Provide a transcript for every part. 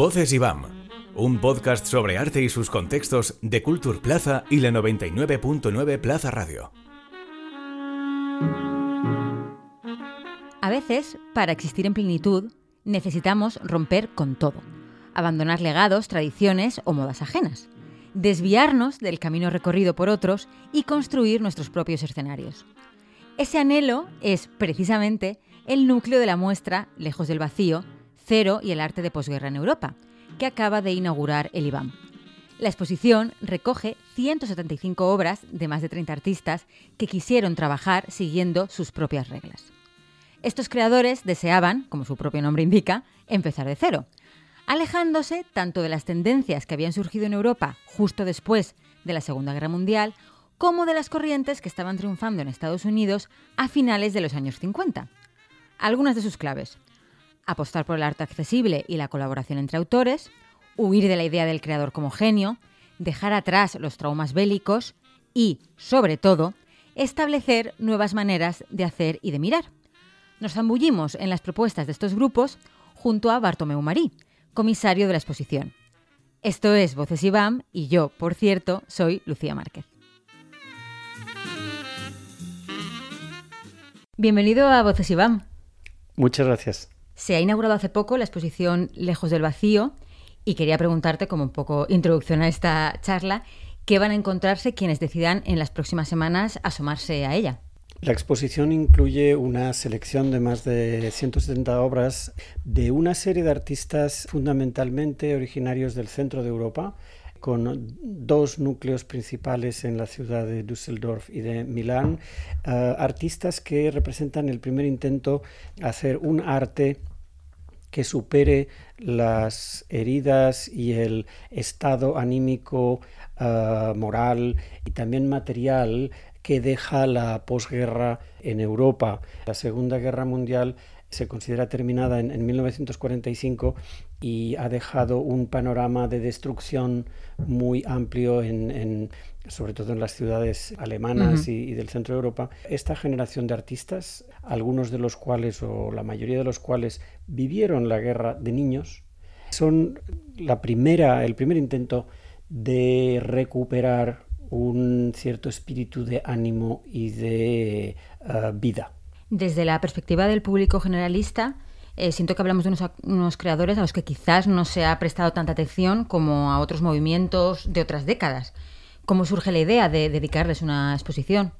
Voces IBAM, un podcast sobre arte y sus contextos de Culture Plaza y la 99.9 Plaza Radio. A veces, para existir en plenitud, necesitamos romper con todo, abandonar legados, tradiciones o modas ajenas, desviarnos del camino recorrido por otros y construir nuestros propios escenarios. Ese anhelo es, precisamente, el núcleo de la muestra Lejos del Vacío, Cero y el arte de posguerra en Europa, que acaba de inaugurar el IBAM. La exposición recoge 175 obras de más de 30 artistas que quisieron trabajar siguiendo sus propias reglas. Estos creadores deseaban, como su propio nombre indica, empezar de cero, alejándose tanto de las tendencias que habían surgido en Europa justo después de la Segunda Guerra Mundial, como de las corrientes que estaban triunfando en Estados Unidos a finales de los años 50. Algunas de sus claves apostar por el arte accesible y la colaboración entre autores, huir de la idea del creador como genio, dejar atrás los traumas bélicos y, sobre todo, establecer nuevas maneras de hacer y de mirar. Nos zambullimos en las propuestas de estos grupos junto a Bartomeu Marí, comisario de la exposición. Esto es Voces IBAM y yo, por cierto, soy Lucía Márquez. Bienvenido a Voces IBAM. Muchas gracias. Se ha inaugurado hace poco la exposición Lejos del Vacío y quería preguntarte, como un poco introducción a esta charla, qué van a encontrarse quienes decidan en las próximas semanas asomarse a ella. La exposición incluye una selección de más de 170 obras de una serie de artistas fundamentalmente originarios del centro de Europa, con dos núcleos principales en la ciudad de Düsseldorf y de Milán, eh, artistas que representan el primer intento de hacer un arte que supere las heridas y el estado anímico, ah, moral y también material que deja la posguerra en Europa. La Segunda Guerra Mundial se considera terminada en, 1945 y ha dejado un panorama de destrucción muy amplio en, sobre todo en las ciudades alemanas y, del centro de Europa. Esta generación de artistas, algunos de los cuales o la mayoría de los cuales vivieron la guerra de niños, son la primera, el primer intento de recuperar un cierto espíritu de ánimo y de eh, vida. Desde la perspectiva del público generalista, eh, siento que hablamos de unos, creadores a los que quizás no se ha prestado tanta atención como a otros movimientos de otras décadas. ¿Cómo surge la idea de dedicarles una exposición?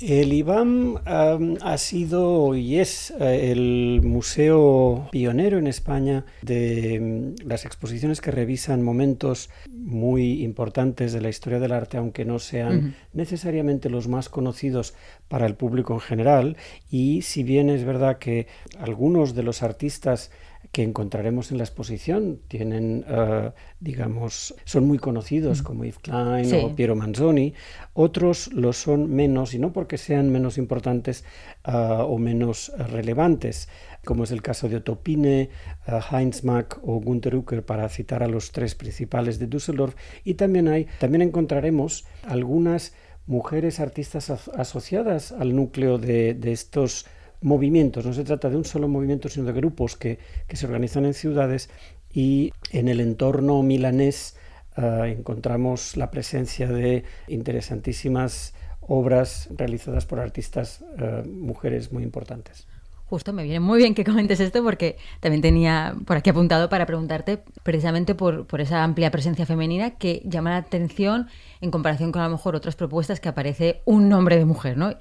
El IBAM ha sido y es eh, el museo pionero en España de mm, las exposiciones que revisan momentos muy importantes de la historia del arte, aunque no sean necesariamente los más conocidos para el público en general. Y si bien es verdad que algunos de los artistas que encontraremos en la exposición tienen, eh, digamos, son muy conocidos mm. como Yves Klein o Piero Manzoni, otros lo son menos, y no porque sean menos importantes eh, o menos relevantes, como es el caso de Otto Pine, eh, Heinz Mack o Günter Ucker, para citar a los tres principales de Düsseldorf, y también hay, también encontraremos algunas mujeres artistas asociadas al núcleo de, de estos movimientos, no se trata de un solo movimiento, sino de grupos que, se organizan en ciudades y en el entorno milanés eh, encontramos la presencia de interesantísimas obras realizadas por artistas eh, mujeres muy importantes. Justo, me viene muy bien que comentes esto porque también tenía por aquí apuntado para preguntarte precisamente por, por, esa amplia presencia femenina que llama la atención en comparación con a lo mejor otras propuestas que aparece un nombre de mujer, ¿no?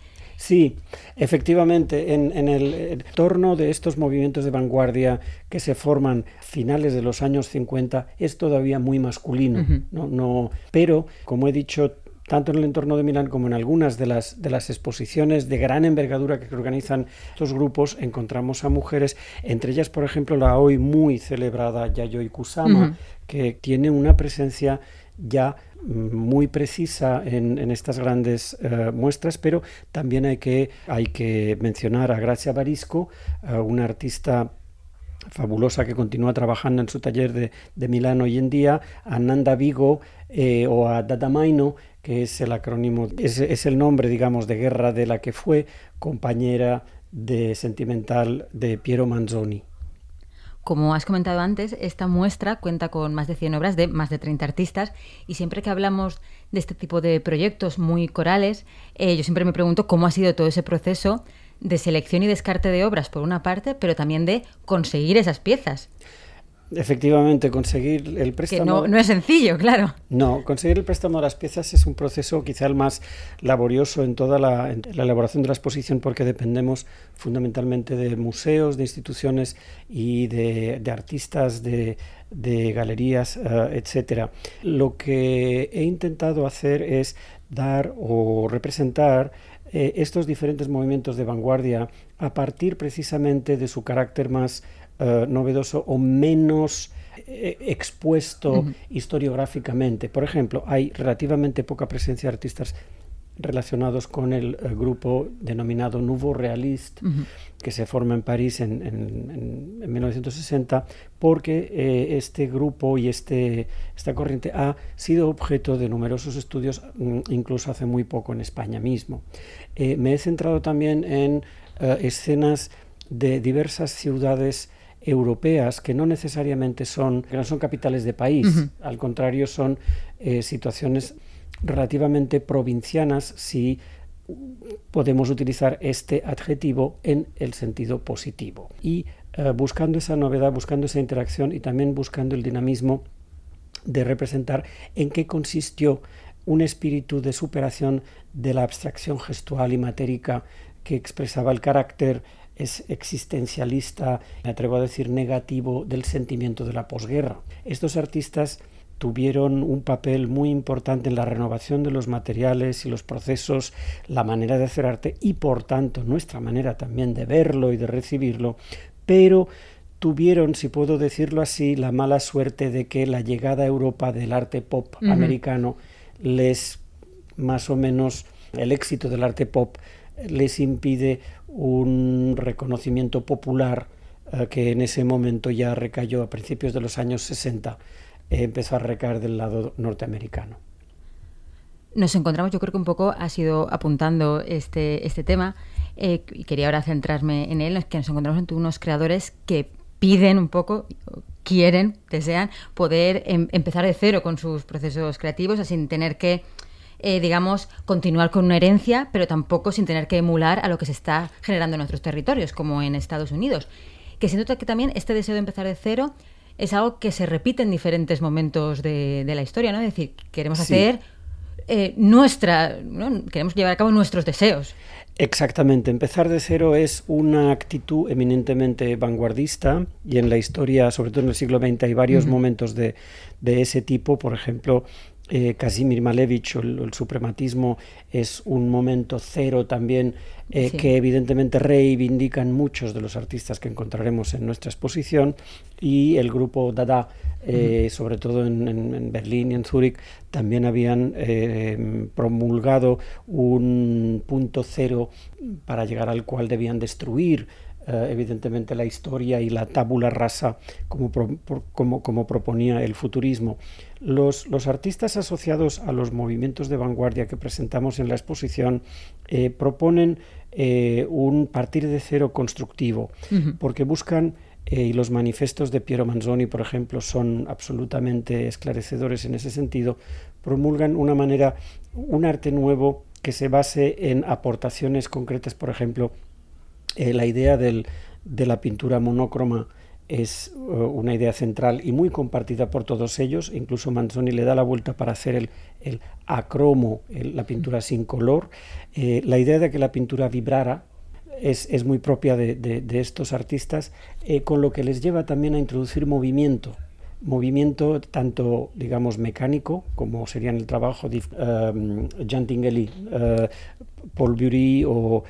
Sí, efectivamente, en, el entorno de estos movimientos de vanguardia que se forman finales de los años 50 es todavía muy masculino, ¿no? No, pero, como he dicho, tanto en el entorno de Milán como en algunas de las, de las exposiciones de gran envergadura que organizan estos grupos, encontramos a mujeres, entre ellas, por ejemplo, la hoy muy celebrada Yayoi Kusama, que tiene una presencia ya muy precisa en, estas grandes eh, muestras, pero también hay que, hay que mencionar a Gracia Barisco, una artista fabulosa que continúa trabajando en su taller de, de Milán hoy en día, a Nanda Vigo eh, o a Dada Maino, que es el acrónimo, es, es el nombre, digamos, de guerra de la que fue compañera de sentimental de Piero Manzoni. Como has comentado antes, esta muestra cuenta con más de 100 obras de más de 30 artistas y siempre que hablamos de este tipo de proyectos muy corales, eh, yo siempre me pregunto cómo ha sido todo ese proceso de selección y descarte de obras por una parte, pero también de conseguir esas piezas. Efectivamente, conseguir el préstamo. Que no, no, es sencillo, claro. No, conseguir el préstamo de las piezas es un proceso quizá el más laborioso en toda la, la, elaboración de la exposición porque dependemos fundamentalmente de museos, de instituciones y de, de artistas, de, de galerías, uh, etcétera. Lo que he intentado hacer es dar o representar eh, estos diferentes movimientos de vanguardia a partir precisamente de su carácter más uh, novedoso o menos eh, expuesto uh -huh. historiográficamente. Por ejemplo, hay relativamente poca presencia de artistas relacionados con el uh, grupo denominado Nouveau Realiste, uh -huh. que se forma en París en, en, en 1960, porque eh, este grupo y este, esta corriente ha sido objeto de numerosos estudios, mm, incluso hace muy poco en España mismo. Eh, me he centrado también en escenas de diversas ciudades europeas que no necesariamente son, que no son capitales de país, uh -huh. al contrario son eh, situaciones relativamente provincianas si podemos utilizar este adjetivo en el sentido positivo. Y uh, buscando esa novedad, buscando esa interacción y también buscando el dinamismo de representar en qué consistió un espíritu de superación de la abstracción gestual y matérica que expresaba el carácter es existencialista, me atrevo a decir negativo, del sentimiento de la posguerra. Estos artistas tuvieron un papel muy importante en la renovación de los materiales y los procesos, la manera de hacer arte y por tanto nuestra manera también de verlo y de recibirlo, pero tuvieron, si puedo decirlo así, la mala suerte de que la llegada a Europa del arte pop uh -huh. americano les más o menos el éxito del arte pop les impide un reconocimiento popular uh, que en ese momento ya recayó a principios de los años 60, eh, empezó a recaer del lado norteamericano. Nos encontramos, yo creo que un poco ha sido apuntando este, este tema, eh, y quería ahora centrarme en él, que nos encontramos entre unos creadores que piden un poco, quieren, desean poder em empezar de cero con sus procesos creativos, sin tener que eh, digamos, continuar con una herencia, pero tampoco sin tener que emular a lo que se está generando en otros territorios, como en Estados Unidos. Que siento que también este deseo de empezar de cero es algo que se repite en diferentes momentos de, de la historia, ¿no? Es decir, queremos sí. hacer eh, nuestra, ¿no? queremos llevar a cabo nuestros deseos. Exactamente, empezar de cero es una actitud eminentemente vanguardista y en la historia, sobre todo en el siglo XX, hay varios uh -huh. momentos de, de, ese tipo. Por ejemplo, eh, Kazimir Malevich, el, el, suprematismo, es un momento cero también eh, sí. que evidentemente reivindican muchos de los artistas que encontraremos en nuestra exposición y el grupo Dada, eh, uh -huh. sobre todo en, en, en, Berlín y en Zúrich, también habían eh, promulgado un punto cero para llegar al cual debían destruir Uh, evidentemente la historia y la tabula rasa como, pro, por, como, como proponía el futurismo. Los, los, artistas asociados a los movimientos de vanguardia que presentamos en la exposición eh, proponen eh, un partir de cero constructivo, uh -huh. porque buscan eh, y los manifestos de Piero Manzoni, por ejemplo, son absolutamente esclarecedores en ese sentido, promulgan una manera, un arte nuevo que se base en aportaciones concretas, por ejemplo, la idea del, de la pintura monócroma es uh, una idea central y muy compartida por todos ellos. Incluso Manzoni le da la vuelta para hacer el, el acromo, el, la pintura sin color. Eh, la idea de que la pintura vibrara es, es muy propia de, de, de estos artistas, eh, con lo que les lleva también a introducir movimiento movimiento tanto, digamos, mecánico, como sería en el trabajo de um, Jean Tinguely, uh, Paul Bury o, uh,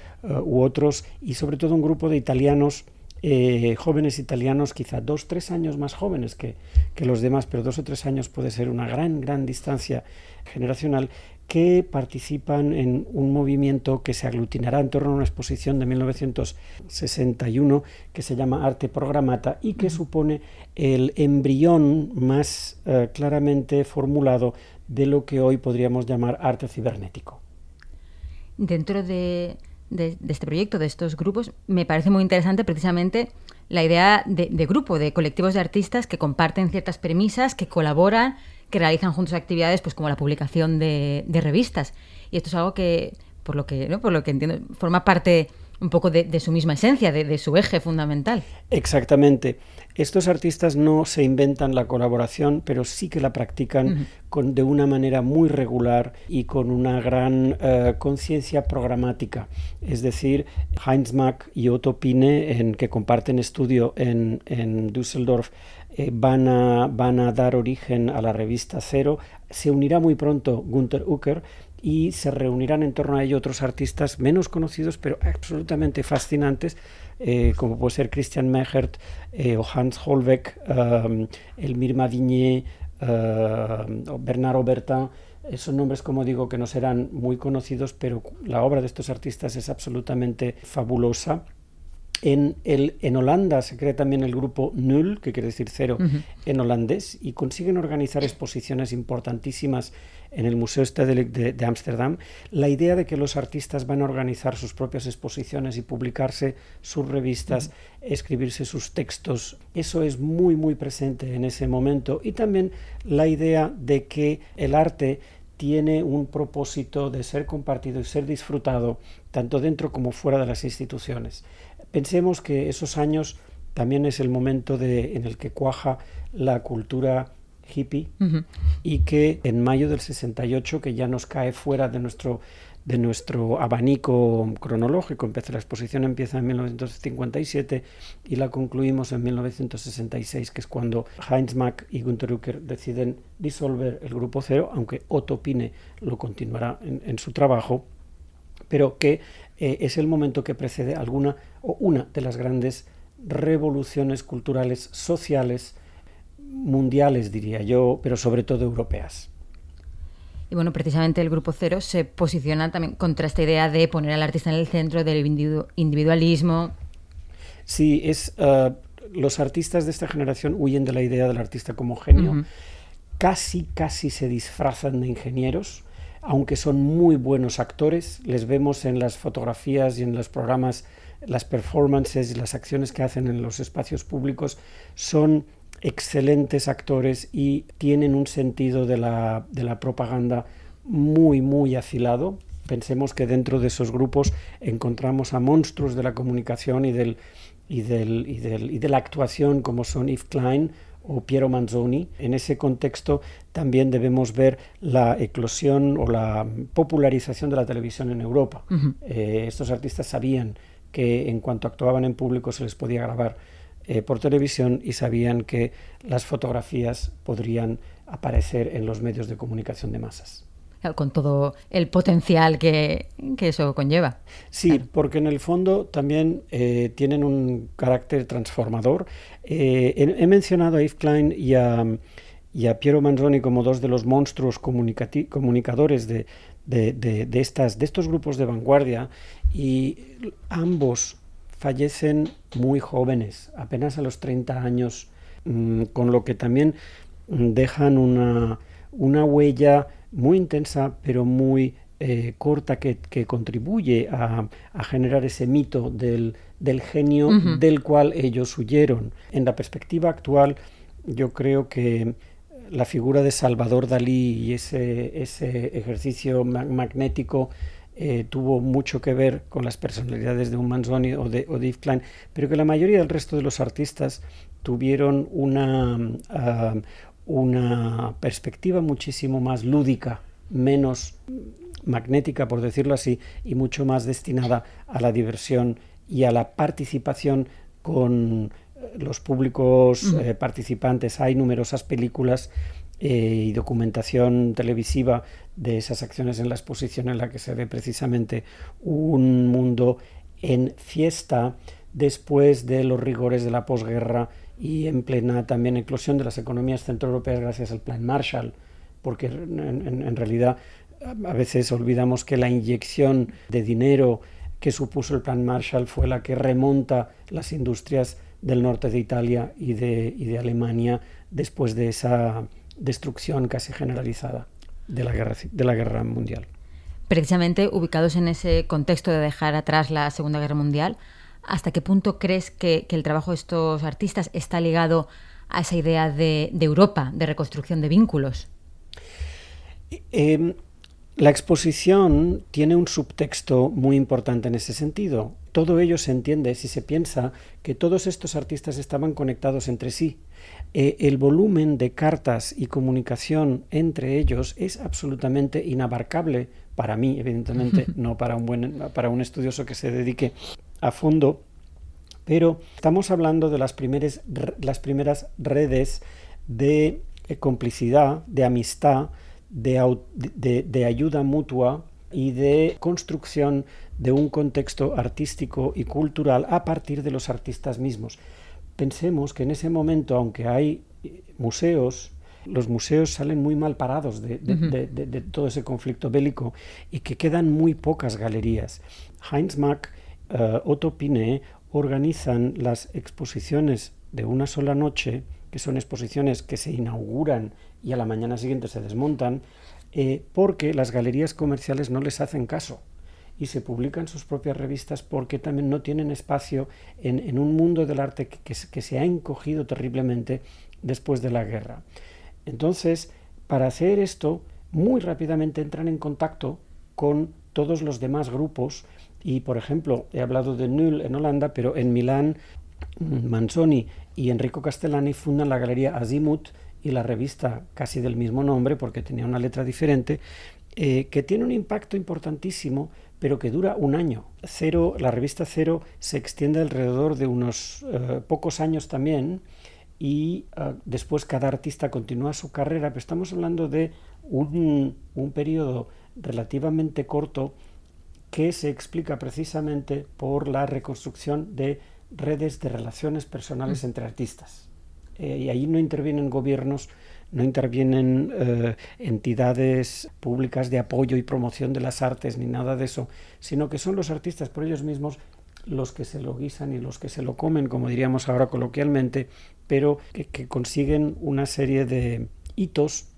u otros, y sobre todo un grupo de italianos, eh, jóvenes italianos, quizá dos, tres años más jóvenes que, que los demás, pero dos o tres años puede ser una gran, gran distancia generacional, que participan en un movimiento que se aglutinará en torno a una exposición de 1961 que se llama Arte Programata y que supone el embrión más eh, claramente formulado de lo que hoy podríamos llamar arte cibernético. Dentro de, este proyecto, de estos grupos, me parece muy interesante precisamente la idea de, grupo, de colectivos de artistas que comparten ciertas premisas, que colaboran, que realizan juntos actividades pues como la publicación de, revistas. Y esto es algo que, por lo que, ¿no? por lo que entiendo, forma parte un poco de, su misma esencia, de, su eje fundamental. Exactamente. Estos artistas no se inventan la colaboración, pero sí que la practican con, de una manera muy regular y con una gran eh, conciencia programática. Es decir, Heinz Mack y Otto Pine, en, que comparten estudio en, en Düsseldorf, eh, van, a, van a dar origen a la revista Cero. Se unirá muy pronto Gunther Ucker y se reunirán en torno a ello otros artistas menos conocidos pero absolutamente fascinantes eh, como puede ser Christian Mechert eh, Hans Holbeck, um, Elmir Mavigné o Bernard Bertin son nombres, como digo, que no serán muy conocidos, pero la obra de estos artistas es absolutamente fabulosa en, el, en Holanda se crea también el grupo Null, que quiere decir cero en holandés, y consiguen organizar exposiciones importantísimas en el Museo Stedelijk de Ámsterdam. La idea de que los artistas van a organizar sus propias exposiciones y publicarse sus revistas, escribirse sus textos, eso es muy, muy presente en ese momento. Y también la idea de que el arte tiene un propósito de ser compartido y ser disfrutado tanto dentro como fuera de las instituciones. Pensemos que esos años también es el momento de, en el que cuaja la cultura hippie y que en mayo del 68, que ya nos cae fuera de nuestro, de nuestro abanico cronológico, la exposición empieza en 1957 y la concluimos en 1966, que es cuando Heinz Mack y Günter Ucker deciden disolver el grupo cero, aunque Otto Pine lo continuará en su trabajo, pero que eh, es el momento que precede alguna o una de las grandes revoluciones culturales, sociales, mundiales, diría yo, pero sobre todo europeas. Y bueno, precisamente el Grupo Cero se posiciona también contra esta idea de poner al artista en el centro del individualismo. Sí, es, eh, los artistas de esta generación huyen de la idea del artista como genio. Casi, casi se disfrazan de ingenieros aunque son muy buenos actores, les vemos en las fotografías y en los programas, las performances y las acciones que hacen en los espacios públicos, son excelentes actores y tienen un sentido de la, propaganda muy, muy afilado. Pensemos que dentro de esos grupos encontramos a monstruos de la comunicación y, del, y, del, y, del, y de la actuación como son Yves Klein o Piero Manzoni. En ese contexto también debemos ver la eclosión o la popularización de la televisión en Europa. Eh, estos artistas sabían que en cuanto actuaban en público se les podía grabar eh, por televisión y sabían que las fotografías podrían aparecer en los medios de comunicación de masas con todo el potencial que, eso conlleva. Sí, porque en el fondo también eh, tienen un carácter transformador. Eh, he, mencionado a Yves Klein y a, Piero Manzoni como dos de los monstruos comunicadores de, estas, de estos grupos de vanguardia y ambos fallecen muy jóvenes, apenas a los 30 años, mm, con lo que también dejan una, una huella muy intensa, pero muy eh, corta, que, contribuye a, generar ese mito del, genio del cual ellos huyeron. En la perspectiva actual, yo creo que la figura de Salvador Dalí y ese, ese ejercicio magnético eh, tuvo mucho que ver con las personalidades de un Manzoni o de, o Klein, pero que la mayoría del resto de los artistas tuvieron una, ah, una perspectiva muchísimo más lúdica, menos magnética, por decirlo así, y mucho más destinada a la diversión y a la participación con eh, los públicos eh, participantes. Hay numerosas películas eh, y documentación televisiva de esas acciones en la exposición en la que se ve precisamente un mundo en fiesta después de los rigores de la posguerra y en plena también eclosión de las economías centroeuropeas gracias al Plan Marshall, porque en, realidad a veces olvidamos que la inyección de dinero que supuso el Plan Marshall fue la que remonta las industrias del norte de Italia y de, y de Alemania después de esa destrucción casi generalizada de la guerra, de la guerra mundial. Precisamente ubicados en ese contexto de dejar atrás la Segunda Guerra Mundial, ¿hasta qué punto crees que, el trabajo de estos artistas está ligado a esa idea de, Europa, de reconstrucción de vínculos? Em, la exposición tiene un subtexto muy importante en ese sentido. Todo ello se entiende si se piensa que todos estos artistas estaban conectados entre sí. Eh, el volumen de cartas y comunicación entre ellos es absolutamente inabarcable para mí, evidentemente, no para un, buen, para un estudioso que se dedique a fondo, pero estamos hablando de las primeras, las primeras redes de eh, complicidad, de amistad, de, ayuda mutua y de construcción de un contexto artístico y cultural a partir de los artistas mismos. Pensemos que en ese momento, aunque hay eh, museos, los museos salen muy mal parados de, todo ese conflicto bélico y que quedan muy pocas galerías. Heinz Mack, uh, Otto Piné organizan las exposiciones de una sola noche, que son exposiciones que se inauguran y a la mañana siguiente se desmontan, eh, porque las galerías comerciales no les hacen caso y se publican sus propias revistas porque también no tienen espacio en, un mundo del arte que, se ha encogido terriblemente después de la guerra. Entonces, para hacer esto, muy rápidamente entran en contacto con todos los demás grupos y, por ejemplo, he hablado de Null en Holanda, pero en Milán, Manzoni y Enrico Castellani fundan la galería Azimuth y la revista casi del mismo nombre, porque tenía una letra diferente, eh, que tiene un impacto importantísimo, pero que dura un año. Cero, la revista Cero se extiende alrededor de unos eh, pocos años también, y ah, después cada artista continúa su carrera, pero estamos hablando de un, un periodo relativamente corto que se explica precisamente por la reconstrucción de redes de relaciones personales mm. entre artistas. Eh, y ahí no intervienen gobiernos, no intervienen eh, entidades públicas de apoyo y promoción de las artes ni nada de eso, sino que son los artistas por ellos mismos los que se lo guisan y los que se lo comen, como diríamos ahora coloquialmente, pero que, consiguen una serie de hitos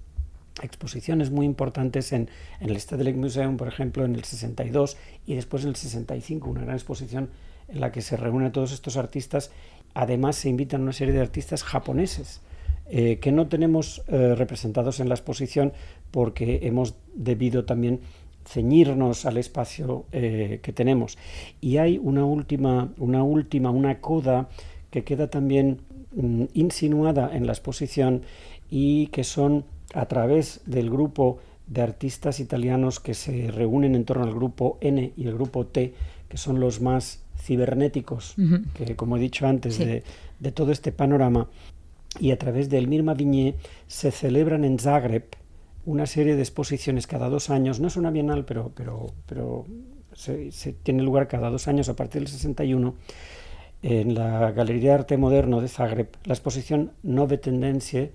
exposiciones muy importantes en, en el Stedelijk Museum, por ejemplo, en el 62 y después en el 65, una gran exposición en la que se reúnen todos estos artistas Además, se invitan una serie de artistas japoneses eh, que no tenemos eh, representados en la exposición porque hemos debido también ceñirnos al espacio eh, que tenemos. Y hay una última, una última, una coda que queda también mm, insinuada en la exposición y que son a través del grupo de artistas italianos que se reúnen en torno al grupo N y el grupo T, que son los más cibernéticos, que como he dicho antes, de, todo este panorama, y a través del Mirma Viñé se celebran en Zagreb una serie de exposiciones cada dos años, no es una bienal, pero, pero, pero se, tiene lugar cada dos años a partir del 61, en la Galería de Arte Moderno de Zagreb, la exposición Nove Tendencie,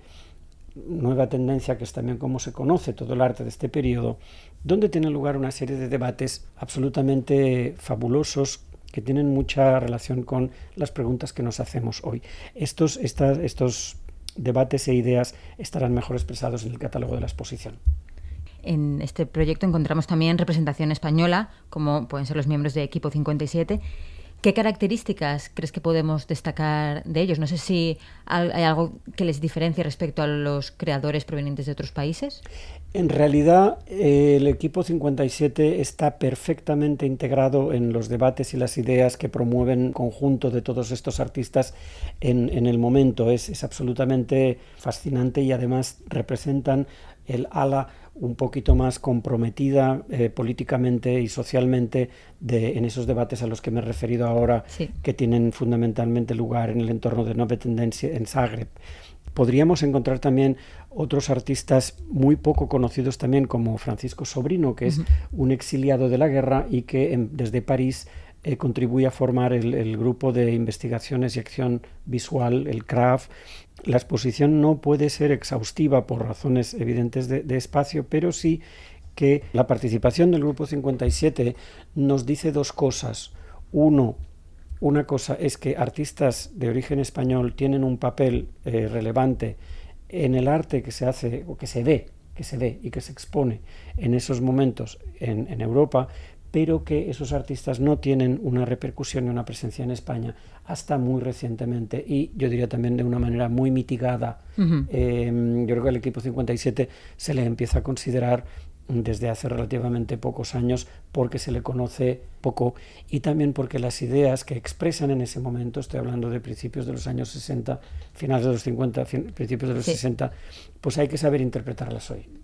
nueva tendencia que es también como se conoce todo el arte de este periodo, donde tiene lugar una serie de debates absolutamente fabulosos que tienen mucha relación con las preguntas que nos hacemos hoy. Estos, estos debates e ideas estarán mejor expresados en el catálogo de la exposición. En este proyecto encontramos también representación española, como pueden ser los miembros de Equipo 57, ¿Qué características crees que podemos destacar de ellos? No sé si hay algo que les diferencie respecto a los creadores provenientes de otros países. En realidad, el equipo 57 está perfectamente integrado en los debates y las ideas que promueven conjunto de todos estos artistas en, el momento. Es, es absolutamente fascinante y además representan el ala un poquito más comprometida eh, políticamente y socialmente de, en esos debates a los que me he referido ahora, que tienen fundamentalmente lugar en el entorno de Nove Tendencia en Zagreb. Podríamos encontrar también otros artistas muy poco conocidos también, como Francisco Sobrino, que es un exiliado de la guerra y que desde París eh, contribuye a formar el, el, grupo de investigaciones y acción visual, el CRAF, la exposición no puede ser exhaustiva por razones evidentes de, espacio, pero sí que la participación del Grupo 57 nos dice dos cosas. Uno, una cosa es que artistas de origen español tienen un papel eh, relevante en el arte que se hace o que se ve, que se ve y que se expone en esos momentos en, en Europa, pero que esos artistas no tienen una repercusión y una presencia en España hasta muy recientemente y yo diría también de una manera muy mitigada. eh, yo creo que el equipo 57 se le empieza a considerar desde hace relativamente pocos años porque se le conoce poco y también porque las ideas que expresan en ese momento, estoy hablando de principios de los años 60, finales de los 50, principios de los sí. 60, pues hay que saber interpretarlas hoy.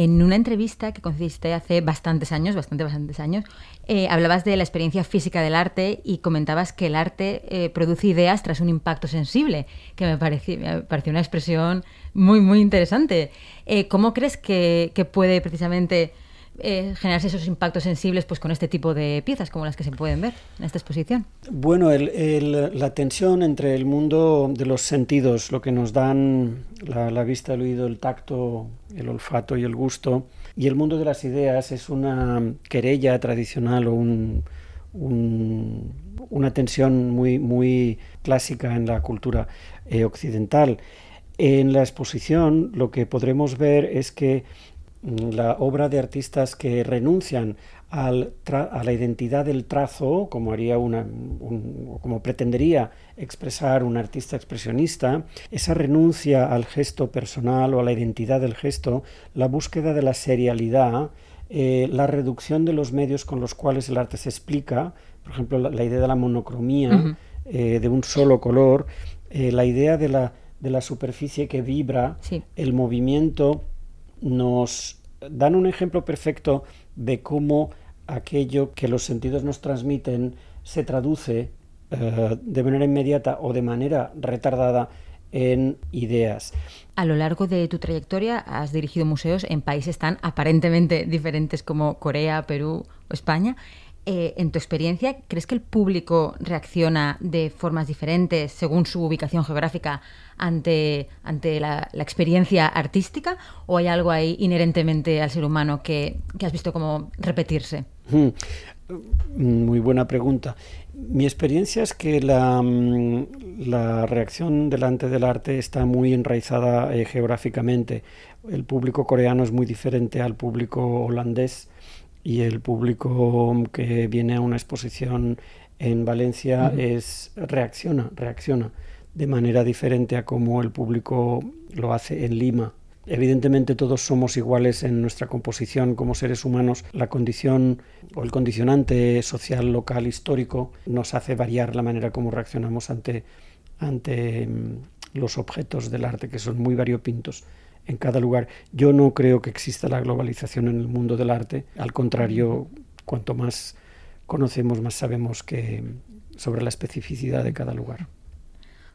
En una entrevista que concediste hace bastantes años, bastante, bastantes años, eh, hablabas de la experiencia física del arte y comentabas que el arte eh, produce ideas tras un impacto sensible, que me pareció, me pareció una expresión muy, muy interesante. Eh, ¿Cómo crees que, que puede precisamente eh, generarse esos impactos sensibles pues, con este tipo de piezas como las que se pueden ver en esta exposición? Bueno, la tensión entre el mundo de los sentidos, lo que nos dan la, vista, el oído, el tacto, el olfato y el gusto, y el mundo de las ideas es una querella tradicional o un, un, una tensión muy, muy clásica en la cultura eh, occidental. En la exposición lo que podremos ver es que la obra de artistas que renuncian al a la identidad del trazo, como haría una, un, como pretendería expresar un artista expresionista, esa renuncia al gesto personal o a la identidad del gesto, la búsqueda de la serialidad, eh, la reducción de los medios con los cuales el arte se explica, por ejemplo, la, la idea de la monocromía, uh -huh. eh, de un solo color, eh, la idea de la, de la superficie que vibra, sí. el movimiento nos dan un ejemplo perfecto de cómo aquello que los sentidos nos transmiten se traduce uh, de manera inmediata o de manera retardada en ideas. A lo largo de tu trayectoria has dirigido museos en países tan aparentemente diferentes como Corea, Perú o España. Eh, en tu experiencia, ¿crees que el público reacciona de formas diferentes según su ubicación geográfica ante, ante la, experiencia artística? ¿O hay algo ahí inherentemente al ser humano que, que has visto como repetirse? Hmm. Muy buena pregunta. Mi experiencia es que la, la, reacción delante del arte está muy enraizada eh, geográficamente. El público coreano es muy diferente al público holandés y el público que viene a una exposición en Valencia uh -huh. es reacciona, reacciona de manera diferente a como el público lo hace en Lima. Evidentemente todos somos iguales en nuestra composición como seres humanos. La condición o el condicionante social, local, histórico nos hace variar la manera como reaccionamos ante, ante los objetos del arte que son muy variopintos en cada lugar. Yo no creo que exista la globalización en el mundo del arte. Al contrario, cuanto más conocemos, más sabemos que sobre la especificidad de cada lugar.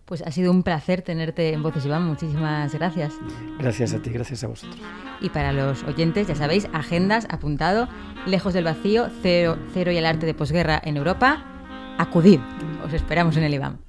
Pues ha sido un placer tenerte en Voces Iván. Muchísimas gracias. Gracias a ti, gracias a vosotros. Y para los oyentes, ya sabéis, agendas, apuntado, Lejos del Vacío, Cero, Cero y el arte de posguerra en Europa. Acudid. Os esperamos en el Iván.